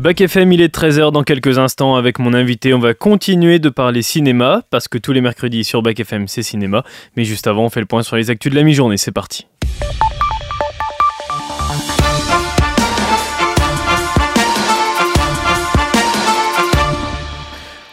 Bac FM, il est 13h dans quelques instants avec mon invité. On va continuer de parler cinéma parce que tous les mercredis sur Bac FM, c'est cinéma. Mais juste avant, on fait le point sur les actus de la mi-journée. C'est parti.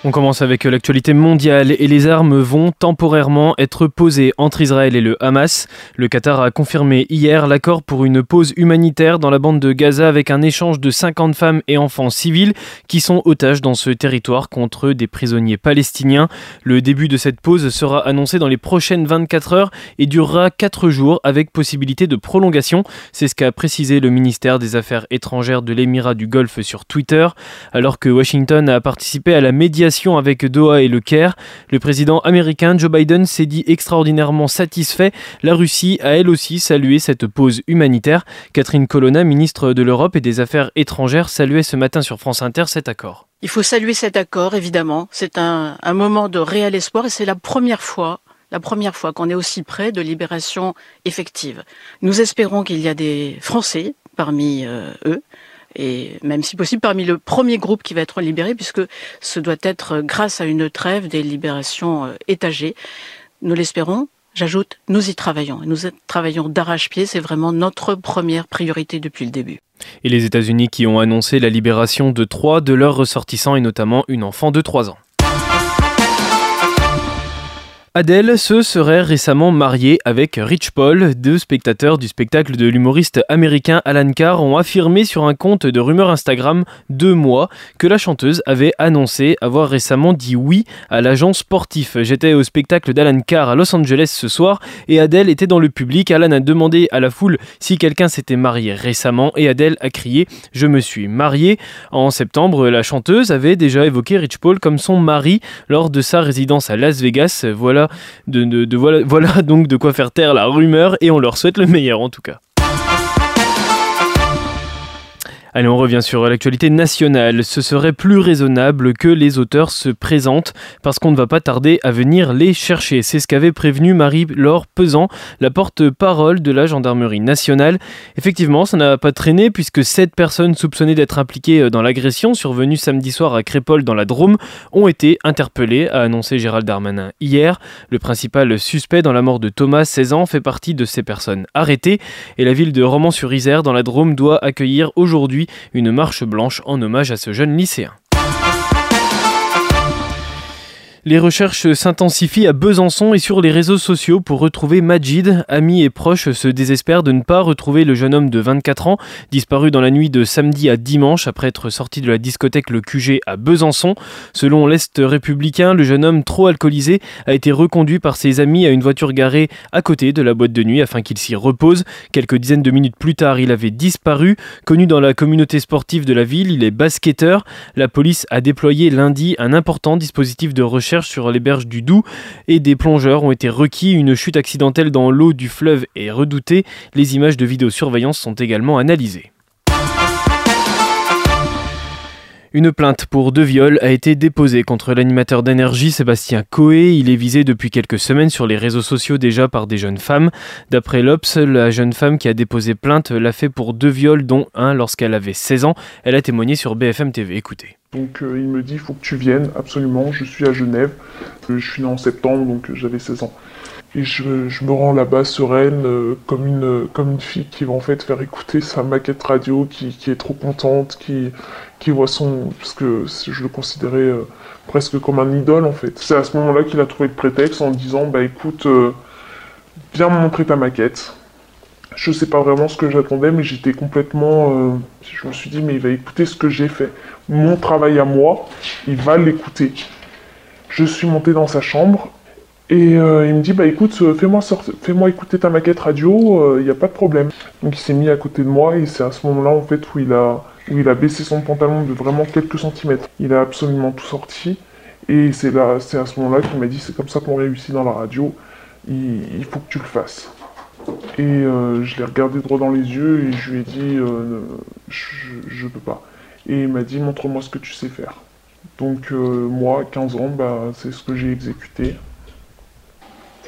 On commence avec l'actualité mondiale et les armes vont temporairement être posées entre Israël et le Hamas. Le Qatar a confirmé hier l'accord pour une pause humanitaire dans la bande de Gaza avec un échange de 50 femmes et enfants civils qui sont otages dans ce territoire contre des prisonniers palestiniens. Le début de cette pause sera annoncé dans les prochaines 24 heures et durera 4 jours avec possibilité de prolongation. C'est ce qu'a précisé le ministère des Affaires étrangères de l'Émirat du Golfe sur Twitter. Alors que Washington a participé à la médiation avec Doha et le Caire. Le président américain Joe Biden s'est dit extraordinairement satisfait. La Russie a elle aussi salué cette pause humanitaire. Catherine Colonna, ministre de l'Europe et des Affaires étrangères, saluait ce matin sur France Inter cet accord. Il faut saluer cet accord, évidemment. C'est un, un moment de réel espoir et c'est la première fois la première fois qu'on est aussi près de libération effective. Nous espérons qu'il y a des Français parmi euh, eux et même si possible parmi le premier groupe qui va être libéré, puisque ce doit être grâce à une trêve des libérations euh, étagées. Nous l'espérons. J'ajoute, nous y travaillons. Nous travaillons d'arrache-pied. C'est vraiment notre première priorité depuis le début. Et les États-Unis qui ont annoncé la libération de trois de leurs ressortissants et notamment une enfant de 3 ans. Adèle se serait récemment mariée avec Rich Paul. Deux spectateurs du spectacle de l'humoriste américain Alan Carr ont affirmé sur un compte de rumeurs Instagram deux mois que la chanteuse avait annoncé avoir récemment dit oui à l'agent sportif. J'étais au spectacle d'Alan Carr à Los Angeles ce soir et Adèle était dans le public. Alan a demandé à la foule si quelqu'un s'était marié récemment et Adèle a crié Je me suis mariée. En septembre, la chanteuse avait déjà évoqué Rich Paul comme son mari lors de sa résidence à Las Vegas. Voilà de, voilà, voilà donc de quoi faire taire la rumeur et on leur souhaite le meilleur en tout cas. Allez, on revient sur l'actualité nationale. Ce serait plus raisonnable que les auteurs se présentent parce qu'on ne va pas tarder à venir les chercher. C'est ce qu'avait prévenu Marie-Laure Pesant, la porte-parole de la gendarmerie nationale. Effectivement, ça n'a pas traîné puisque sept personnes soupçonnées d'être impliquées dans l'agression survenue samedi soir à Crépole dans la Drôme ont été interpellées, a annoncé Gérald Darmanin hier. Le principal suspect dans la mort de Thomas, 16 ans, fait partie de ces personnes arrêtées et la ville de Romans-sur-Isère dans la Drôme doit accueillir aujourd'hui une marche blanche en hommage à ce jeune lycéen. Les recherches s'intensifient à Besançon et sur les réseaux sociaux pour retrouver Majid. Amis et proches se désespèrent de ne pas retrouver le jeune homme de 24 ans, disparu dans la nuit de samedi à dimanche après être sorti de la discothèque Le QG à Besançon. Selon l'Est républicain, le jeune homme trop alcoolisé a été reconduit par ses amis à une voiture garée à côté de la boîte de nuit afin qu'il s'y repose. Quelques dizaines de minutes plus tard, il avait disparu. Connu dans la communauté sportive de la ville, il est basketteur. La police a déployé lundi un important dispositif de recherche sur les berges du Doubs et des plongeurs ont été requis. Une chute accidentelle dans l'eau du fleuve est redoutée. Les images de vidéosurveillance sont également analysées. Une plainte pour deux viols a été déposée contre l'animateur d'énergie Sébastien Coé. Il est visé depuis quelques semaines sur les réseaux sociaux déjà par des jeunes femmes. D'après l'Obs, la jeune femme qui a déposé plainte l'a fait pour deux viols, dont un lorsqu'elle avait 16 ans. Elle a témoigné sur BFM TV. Écoutez. Donc euh, il me dit, il faut que tu viennes, absolument, je suis à Genève. Euh, je suis né en septembre, donc euh, j'avais 16 ans. Et je, me rends là-bas sereine, comme, une, comme une fille qui va en fait faire écouter sa maquette radio, qui, qui est trop contente, qui, qui voit son... parce que je le considérais presque comme un idole en fait. C'est à ce moment-là qu'il a trouvé le prétexte en disant, bah écoute, viens me montrer ta maquette. Je sais pas vraiment ce que j'attendais, mais j'étais complètement... je me suis dit, mais il va écouter ce que j'ai fait mon travail à moi, il va l'écouter. Je suis monté dans sa chambre et euh, il me dit bah écoute, euh, fais-moi fais-moi écouter ta maquette radio, il euh, n'y a pas de problème. Donc il s'est mis à côté de moi et c'est à ce moment-là en fait où il a où il a baissé son pantalon de vraiment quelques centimètres. Il a absolument tout sorti et c'est à ce moment-là qu'il m'a dit c'est comme ça qu'on réussit dans la radio, il, faut que tu le fasses. Et je l'ai regardé droit dans les yeux et je lui ai dit je, ne peux pas et il m'a dit montre-moi ce que tu sais faire. Donc moi, 15 ans, bah, c'est ce que j'ai exécuté.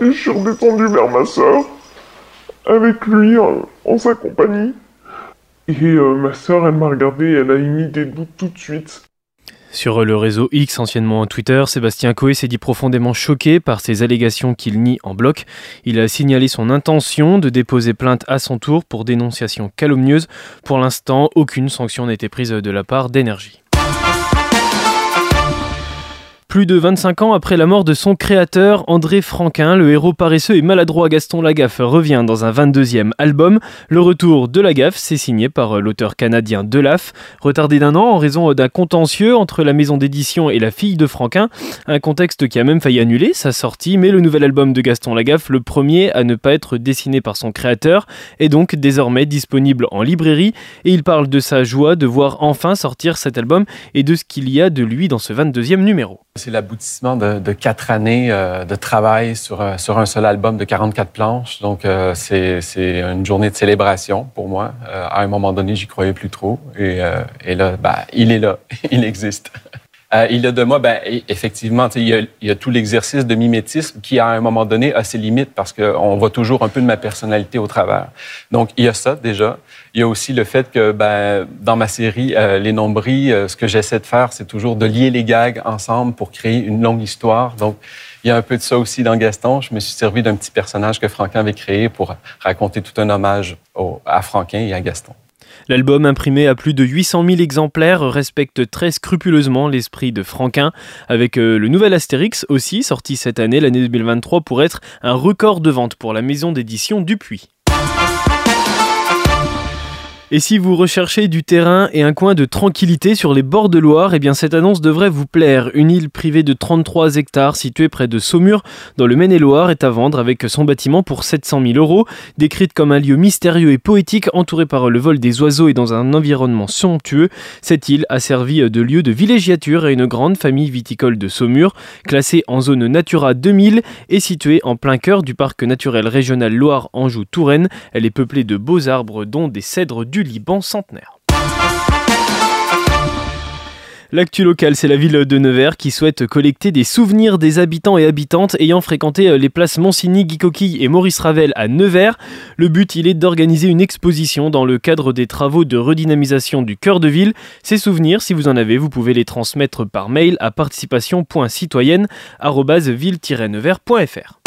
Et je suis redescendu vers ma soeur, avec lui, en sa compagnie. Et ma sœur, elle m'a regardé elle a émis des doutes tout de suite. Sur le réseau X, anciennement Twitter, Sébastien Coé s'est dit profondément choqué par ces allégations qu'il nie en bloc. Il a signalé son intention de déposer plainte à son tour pour dénonciation calomnieuse. Pour l'instant, aucune sanction n'a été prise de la part d'énergie. Plus de 25 ans après la mort de son créateur, André Franquin, le héros paresseux et maladroit Gaston Lagaffe revient dans un 22e album. Le retour de Lagaffe, c'est signé par l'auteur canadien Delaf, retardé d'un an en raison d'un contentieux entre la maison d'édition et la fille de Franquin, un contexte qui a même failli annuler sa sortie, mais le nouvel album de Gaston Lagaffe, le premier à ne pas être dessiné par son créateur, est donc désormais disponible en librairie et il parle de sa joie de voir enfin sortir cet album et de ce qu'il y a de lui dans ce 22e numéro. C'est l'aboutissement de, quatre années euh, de travail sur, euh, sur un seul album de 44 planches. Donc, euh, c'est une journée de célébration pour moi. à un moment donné, j'y croyais plus trop. Et, là, ben, il est là. il existe. Euh, il y a de moi, ben, effectivement, il y, a, il y a tout l'exercice de mimétisme qui, à un moment donné, a ses limites parce qu'on voit toujours un peu de ma personnalité au travers. Donc, il y a ça déjà. Il y a aussi le fait que, ben, dans ma série euh, Les Nombris, euh, ce que j'essaie de faire, c'est toujours de lier les gags ensemble pour créer une longue histoire. Donc, il y a un peu de ça aussi dans Gaston. Je me suis servi d'un petit personnage que Franquin avait créé pour raconter tout un hommage à Franquin et à Gaston. L'album imprimé à plus de 800 000 exemplaires respecte très scrupuleusement l'esprit de Franquin, avec euh, le nouvel Astérix aussi, sorti cette année, l'année 2023, pour être un record de vente pour la maison d'édition Dupuis. Et si vous recherchez du terrain et un coin de tranquillité sur les bords de Loire, eh bien cette annonce devrait vous plaire. Une île privée de 33 hectares située près de Saumur, dans le Maine-et-Loire, est à vendre avec son bâtiment pour 700 000 euros. Décrite comme un lieu mystérieux et poétique, entouré par le vol des oiseaux et dans un environnement somptueux, cette île a servi de lieu de villégiature à une grande famille viticole de Saumur, classée en zone Natura 2000 et située en plein cœur du parc naturel régional Loire-Anjou-Touraine. Elle est peuplée de beaux arbres, dont des cèdres du Liban centenaire. L'actu locale, c'est la ville de Nevers qui souhaite collecter des souvenirs des habitants et habitantes ayant fréquenté euh, les places Monsigny, Guy Coquille et Maurice Ravel à Nevers. Le but, il est d'organiser une exposition dans le cadre des travaux de redynamisation du cœur de ville. Ces souvenirs, si vous en avez, vous pouvez les transmettre par mail à participation.citoyenne@ville-nevers.fr.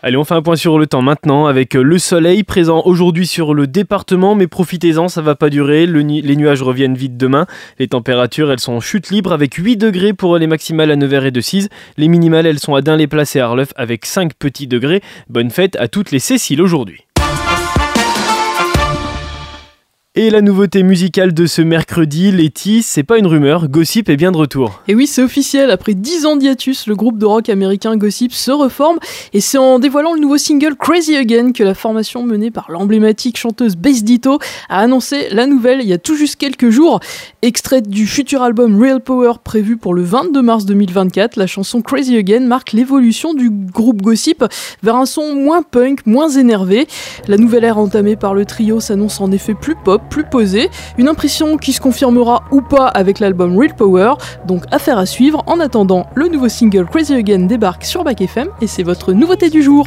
Allez, on fait un point sur le temps maintenant avec euh, le soleil présent aujourd'hui sur le département, mais profitez-en, ça va pas durer. les nuages reviennent vite demain. Les températures, elles sont en chute libre avec 8 degrés pour les maximales à Nevers et de 6. Les minimales, elles sont à Dain-les-Places et Arleuf avec 5 petits degrés. Bonne fête à toutes les Céciles aujourd'hui. Et la nouveauté musicale de ce mercredi, Letty, c'est pas une rumeur, Gossip est bien de retour. Et oui, c'est officiel, après 10 ans d'hiatus, le groupe de rock américain Gossip se reforme, et c'est en dévoilant le nouveau single Crazy Again que la formation menée par l'emblématique chanteuse Bass Ditto a annoncé la nouvelle il y a tout juste quelques jours. Extraite du futur album Real Power prévu pour le 22 mars 2024, la chanson Crazy Again marque l'évolution du groupe Gossip vers un son moins punk, moins énervé. La nouvelle ère entamée par le trio s'annonce en effet plus pop, plus posée, une impression qui se confirmera ou pas avec l'album Real Power, donc affaire à suivre. En attendant, le nouveau single Crazy Again débarque sur Back FM et c'est votre nouveauté du jour.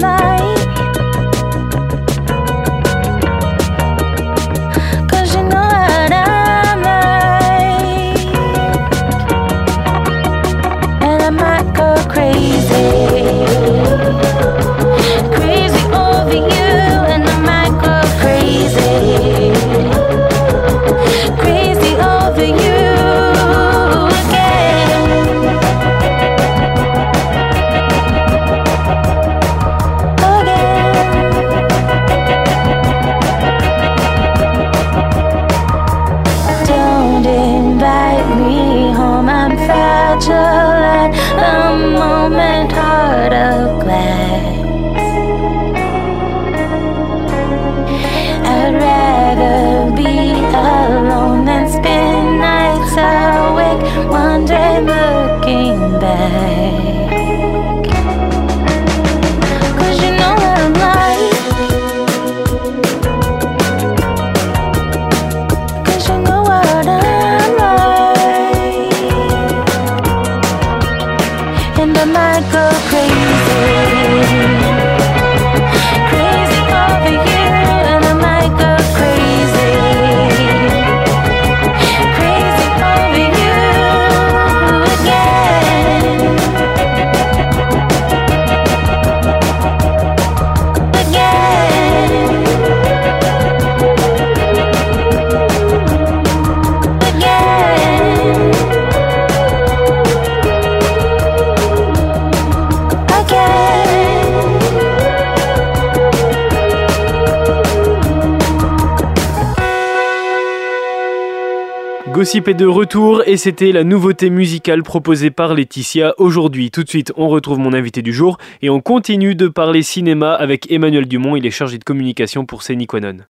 crazy Gossip est de retour et c'était la nouveauté musicale proposée par Laetitia aujourd'hui. Tout de suite, on retrouve mon invité du jour et on continue de parler cinéma avec Emmanuel Dumont, il est chargé de communication pour Séniquanon.